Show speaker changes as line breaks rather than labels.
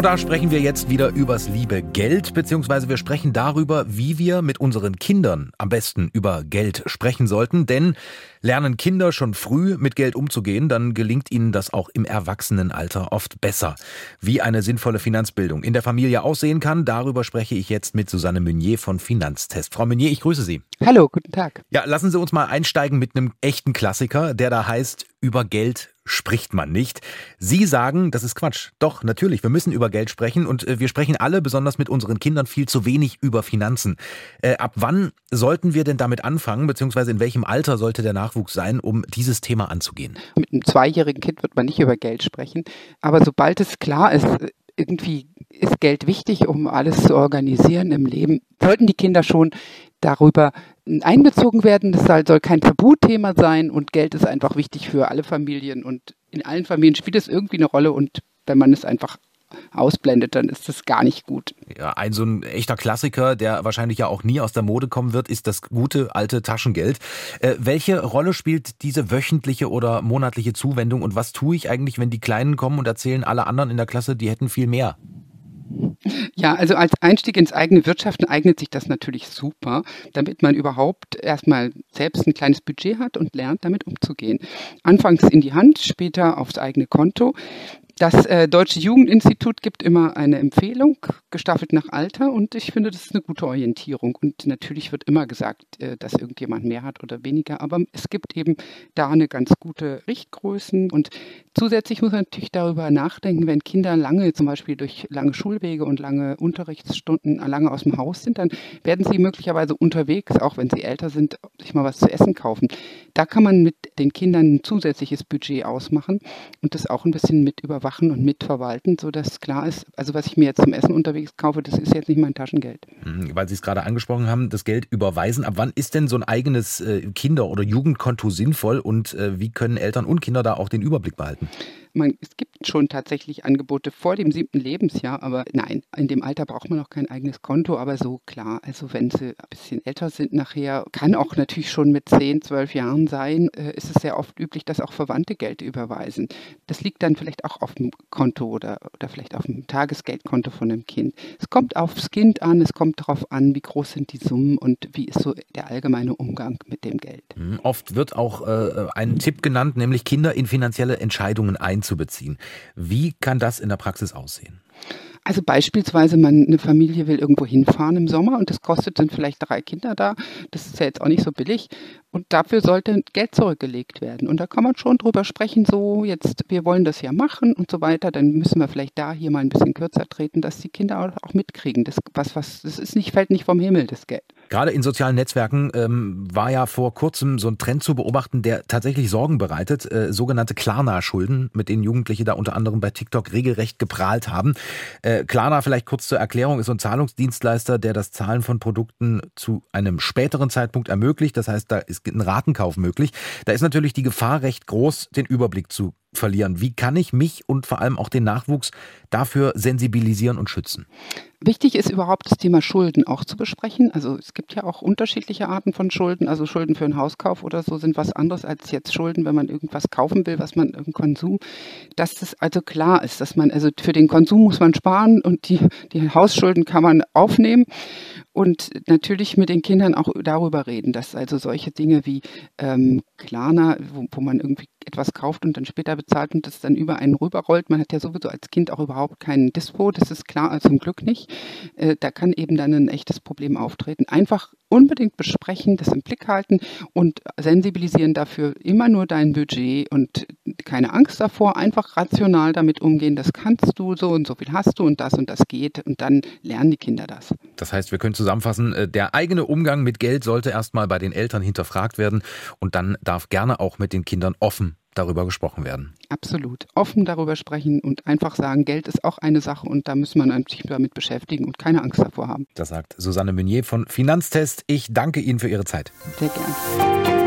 Und da sprechen wir jetzt wieder übers liebe Geld, beziehungsweise wir sprechen darüber, wie wir mit unseren Kindern am besten über Geld sprechen sollten. Denn lernen Kinder schon früh mit Geld umzugehen, dann gelingt ihnen das auch im Erwachsenenalter oft besser. Wie eine sinnvolle Finanzbildung in der Familie aussehen kann, darüber spreche ich jetzt mit Susanne Meunier von Finanztest. Frau Meunier, ich grüße Sie.
Hallo, guten Tag.
Ja, lassen Sie uns mal einsteigen mit einem echten Klassiker, der da heißt, über Geld spricht man nicht. Sie sagen, das ist Quatsch. Doch, natürlich, wir müssen über Geld sprechen und äh, wir sprechen alle, besonders mit unseren Kindern, viel zu wenig über Finanzen. Äh, ab wann sollten wir denn damit anfangen, beziehungsweise in welchem Alter sollte der Nachwuchs sein, um dieses Thema anzugehen?
Mit einem zweijährigen Kind wird man nicht über Geld sprechen, aber sobald es klar ist, irgendwie ist Geld wichtig, um alles zu organisieren im Leben, sollten die Kinder schon darüber einbezogen werden. Das soll kein Tabuthema sein und Geld ist einfach wichtig für alle Familien und in allen Familien spielt es irgendwie eine Rolle und wenn man es einfach ausblendet, dann ist das gar nicht gut.
Ja, ein so ein echter Klassiker, der wahrscheinlich ja auch nie aus der Mode kommen wird, ist das gute alte Taschengeld. Äh, welche Rolle spielt diese wöchentliche oder monatliche Zuwendung und was tue ich eigentlich, wenn die Kleinen kommen und erzählen alle anderen in der Klasse, die hätten viel mehr?
Ja, also als Einstieg ins eigene Wirtschaften eignet sich das natürlich super, damit man überhaupt erstmal selbst ein kleines Budget hat und lernt, damit umzugehen. Anfangs in die Hand, später aufs eigene Konto. Das äh, Deutsche Jugendinstitut gibt immer eine Empfehlung, gestaffelt nach Alter, und ich finde, das ist eine gute Orientierung. Und natürlich wird immer gesagt, äh, dass irgendjemand mehr hat oder weniger, aber es gibt eben da eine ganz gute Richtgrößen. Und zusätzlich muss man natürlich darüber nachdenken, wenn Kinder lange, zum Beispiel durch lange Schulwege und lange Unterrichtsstunden, lange aus dem Haus sind, dann werden sie möglicherweise unterwegs, auch wenn sie älter sind, sich mal was zu essen kaufen. Da kann man mit den Kindern ein zusätzliches Budget ausmachen und das auch ein bisschen mit überwachen und mitverwalten, sodass klar ist, also was ich mir jetzt zum Essen unterwegs kaufe, das ist jetzt nicht mein Taschengeld.
Mhm, weil Sie es gerade angesprochen haben, das Geld überweisen. Ab wann ist denn so ein eigenes äh, Kinder- oder Jugendkonto sinnvoll und äh, wie können Eltern und Kinder da auch den Überblick behalten?
Man, es gibt schon tatsächlich Angebote vor dem siebten Lebensjahr, aber nein, in dem Alter braucht man noch kein eigenes Konto, aber so klar, also wenn sie ein bisschen älter sind nachher, kann auch natürlich schon mit zehn, zwölf Jahren sein, äh, ist es sehr oft üblich, dass auch Verwandte Geld überweisen. Das liegt dann vielleicht auch auf dem Konto oder, oder vielleicht auf dem Tagesgeldkonto von dem Kind. Es kommt aufs Kind an, es kommt darauf an, wie groß sind die Summen und wie ist so der allgemeine Umgang mit dem Geld.
Mhm, oft wird auch äh, ein Tipp genannt, nämlich Kinder in finanzielle Entscheidungen einzubauen einzubeziehen. Wie kann das in der Praxis aussehen?
Also beispielsweise, man eine Familie will irgendwo hinfahren im Sommer und das kostet dann vielleicht drei Kinder da. Das ist ja jetzt auch nicht so billig. Und dafür sollte Geld zurückgelegt werden. Und da kann man schon drüber sprechen, so jetzt, wir wollen das ja machen und so weiter. Dann müssen wir vielleicht da hier mal ein bisschen kürzer treten, dass die Kinder auch mitkriegen. Das, was, was, das ist nicht, fällt nicht vom Himmel, das Geld.
Gerade in sozialen Netzwerken ähm, war ja vor kurzem so ein Trend zu beobachten, der tatsächlich Sorgen bereitet. Äh, sogenannte Klarna-Schulden, mit denen Jugendliche da unter anderem bei TikTok regelrecht geprahlt haben. Äh, Klarna, vielleicht kurz zur Erklärung, ist so ein Zahlungsdienstleister, der das Zahlen von Produkten zu einem späteren Zeitpunkt ermöglicht. Das heißt, da ist ein Ratenkauf möglich. Da ist natürlich die Gefahr recht groß, den Überblick zu verlieren. Wie kann ich mich und vor allem auch den Nachwuchs dafür sensibilisieren und schützen?
Wichtig ist überhaupt das Thema Schulden auch zu besprechen. Also es gibt ja auch unterschiedliche Arten von Schulden. Also Schulden für einen Hauskauf oder so sind was anderes als jetzt Schulden, wenn man irgendwas kaufen will, was man im Konsum. Dass es also klar ist, dass man, also für den Konsum muss man sparen und die, die Hausschulden kann man aufnehmen. Und natürlich mit den Kindern auch darüber reden, dass also solche Dinge wie ähm, Klarna, wo, wo man irgendwie etwas kauft und dann später bezahlt und das dann über einen rüberrollt. Man hat ja sowieso als Kind auch überhaupt keinen Dispo, das ist klar, also zum Glück nicht. Äh, da kann eben dann ein echtes Problem auftreten. Einfach unbedingt besprechen, das im Blick halten und sensibilisieren dafür immer nur dein Budget und keine Angst davor, einfach rational damit umgehen, das kannst du, so und so viel hast du und das und das geht und dann lernen die Kinder das.
Das heißt, wir können zusammenfassen, äh, der eigene Umgang mit Geld sollte erstmal bei den Eltern hinterfragt werden und dann darf gerne auch mit den Kindern offen darüber gesprochen werden.
Absolut. Offen darüber sprechen und einfach sagen, Geld ist auch eine Sache und da muss man sich damit beschäftigen und keine Angst davor haben.
Das sagt Susanne Meunier von Finanztest. Ich danke Ihnen für Ihre Zeit.
Sehr gerne.